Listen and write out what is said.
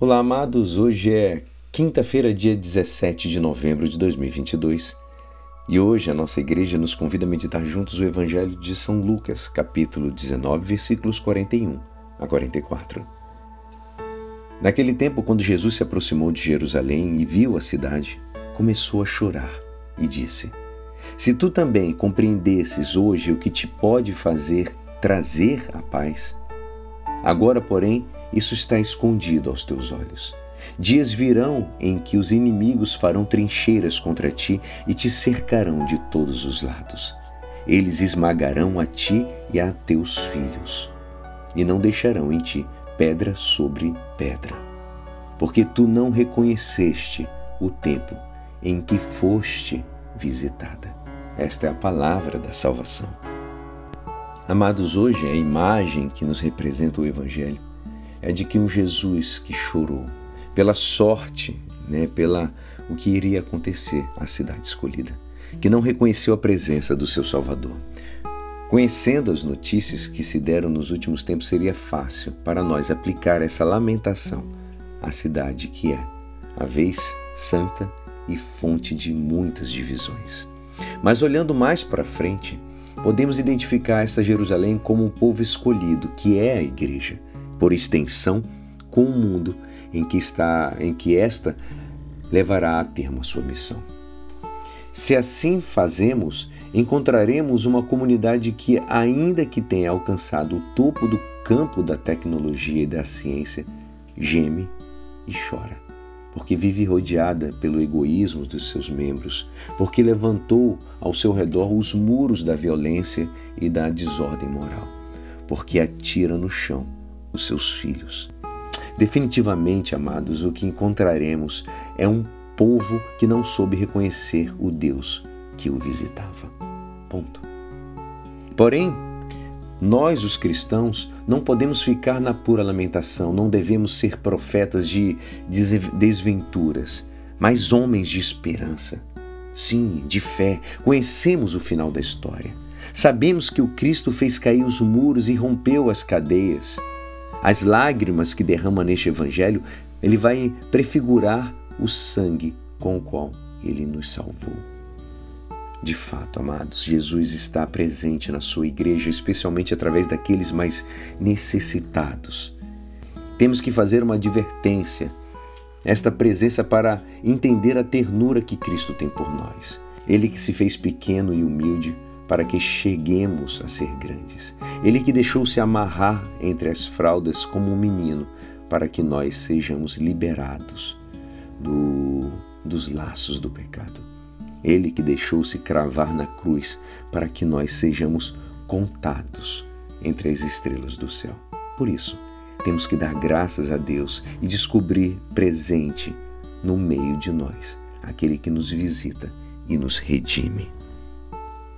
Olá, amados. Hoje é quinta-feira, dia 17 de novembro de 2022. E hoje a nossa igreja nos convida a meditar juntos o Evangelho de São Lucas, capítulo 19, versículos 41 a 44. Naquele tempo, quando Jesus se aproximou de Jerusalém e viu a cidade, começou a chorar e disse: Se tu também compreendesses hoje o que te pode fazer trazer a paz, agora, porém, isso está escondido aos teus olhos. Dias virão em que os inimigos farão trincheiras contra ti e te cercarão de todos os lados. Eles esmagarão a ti e a teus filhos, e não deixarão em ti pedra sobre pedra, porque tu não reconheceste o tempo em que foste visitada. Esta é a palavra da salvação. Amados, hoje a imagem que nos representa o Evangelho é de que um Jesus que chorou pela sorte, né, pela o que iria acontecer à cidade escolhida, que não reconheceu a presença do seu Salvador. Conhecendo as notícias que se deram nos últimos tempos, seria fácil para nós aplicar essa lamentação à cidade que é, a vez santa e fonte de muitas divisões. Mas olhando mais para frente, podemos identificar essa Jerusalém como um povo escolhido, que é a igreja, por extensão, com o mundo em que está, em que esta levará a termo a sua missão. Se assim fazemos, encontraremos uma comunidade que, ainda que tenha alcançado o topo do campo da tecnologia e da ciência, geme e chora, porque vive rodeada pelo egoísmo dos seus membros, porque levantou ao seu redor os muros da violência e da desordem moral, porque atira no chão os seus filhos. Definitivamente, amados, o que encontraremos é um povo que não soube reconhecer o Deus que o visitava. Ponto. Porém, nós, os cristãos, não podemos ficar na pura lamentação, não devemos ser profetas de desventuras, mas homens de esperança. Sim, de fé, conhecemos o final da história. Sabemos que o Cristo fez cair os muros e rompeu as cadeias. As lágrimas que derrama neste Evangelho, ele vai prefigurar o sangue com o qual ele nos salvou. De fato, amados, Jesus está presente na sua igreja, especialmente através daqueles mais necessitados. Temos que fazer uma advertência, esta presença para entender a ternura que Cristo tem por nós. Ele que se fez pequeno e humilde para que cheguemos a ser grandes. Ele que deixou-se amarrar entre as fraldas como um menino, para que nós sejamos liberados do, dos laços do pecado. Ele que deixou-se cravar na cruz, para que nós sejamos contados entre as estrelas do céu. Por isso, temos que dar graças a Deus e descobrir presente no meio de nós aquele que nos visita e nos redime.